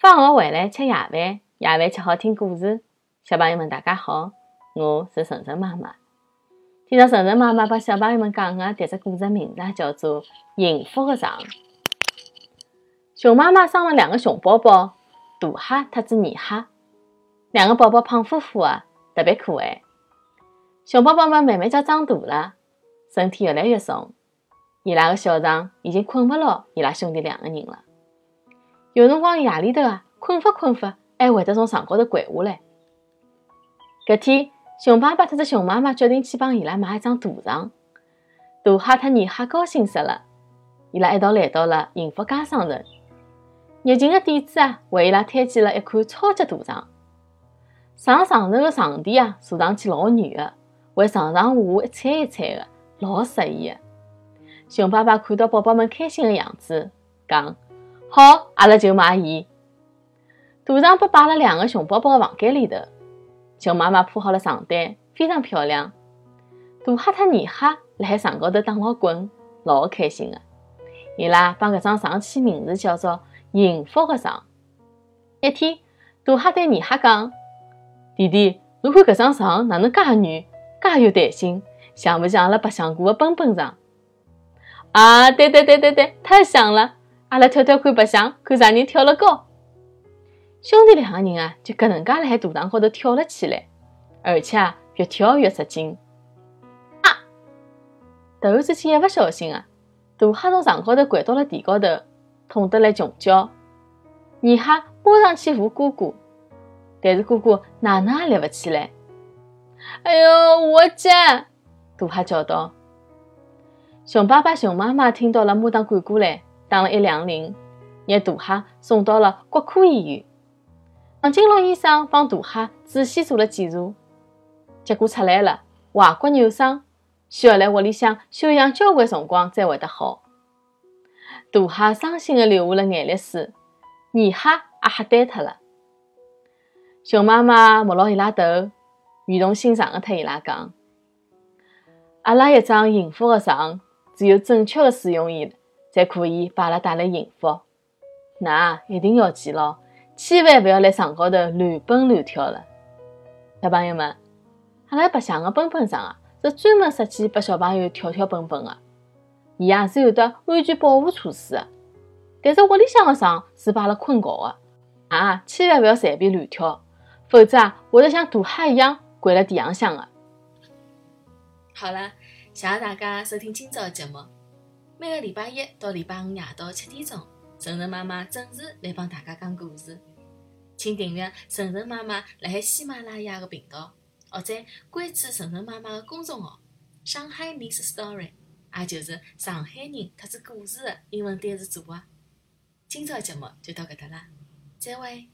放学回来吃夜饭，夜饭吃好听故事。小朋友们，大家好，我是晨晨妈妈。今朝晨晨妈妈帮小朋友们讲的迭只故事名字叫做《幸福的床》。熊妈妈生了两个熊宝宝，大哈特子二哈。两个宝宝胖乎乎的，特别可爱。熊宝宝们慢慢叫长大了，身体越来越重，伊拉的小床已经困勿牢伊拉兄弟两个人了。有辰光夜里头啊，困法困法，还会得从床高头掼下来。搿天，熊爸爸特子熊妈妈决定去帮伊拉买一张大床。大哈特二哈高兴死了，伊拉一道来到了幸福家商城。热情的店主啊，为伊拉推荐了一款超级大床。上床头的床垫啊，坐上去老软的，会上上下下一踩一踩的，老适意的。熊爸爸看到宝宝们开心的样子，讲。好，阿拉就买伊。大床被摆了两个熊宝宝的房间里头，熊妈妈铺好了床单，非常漂亮。大哈特二哈辣海床高头打老滚，老开心的。伊拉帮搿张床起名字叫做“幸福的床”。一天，大哈对二哈讲：“弟弟，侬看搿张床哪能介软，介有弹性，像勿像阿拉白相过的蹦蹦床？”啊，对对对对对，太像了。阿拉跳跳看白相，看啥人跳了高。兄弟两个人啊，就搿能介辣海大堂高头跳了起来，而且啊，越跳越着劲。啊！突然之间一勿小心啊，大哈从床高头掼到了地高头，痛得来穷叫。二哈扑上去扶哥哥，但是哥哥哪能也立勿起来。哎呦，我脚！大哈叫道。熊爸爸、熊妈妈听到了，马上赶过来。打了一两铃，拿大哈送到了骨科医院。长颈鹿医生帮大哈仔细做了检查，结果出来了，踝骨扭伤，需要来屋里向休养交关辰光才会得好。大哈伤心的流下了眼泪水，二哈也吓呆脱了。熊妈妈摸牢伊拉头，语重心长的对伊拉讲：“阿拉一张幸福的床，只有正确的使用伊。”才可以把阿拉带来幸福。㑚一定要记牢，千万勿要辣床高头乱蹦乱跳了。小朋友们，阿拉白相个蹦蹦床啊，是专门设计拨小朋友跳跳蹦蹦个，伊也是有的安全保护措施个。但是屋里向个床是把阿拉困觉个，啊，千万勿要随便乱跳，否则啊，会得像大海一样跪辣地浪向个。好了，谢谢大家收听今朝的节目。每个礼拜一到礼拜五夜到七点钟，晨晨妈妈准时来帮大家讲故事。请订阅晨晨妈妈辣海喜马拉雅的频道，或者关注晨晨妈妈的公众号“上海 Miss Story”，也就是上海人特子故事的英文单词组合。今朝节目就到搿搭啦，再会。